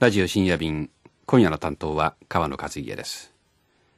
ラジオ深夜便今夜の担当は川野和家です。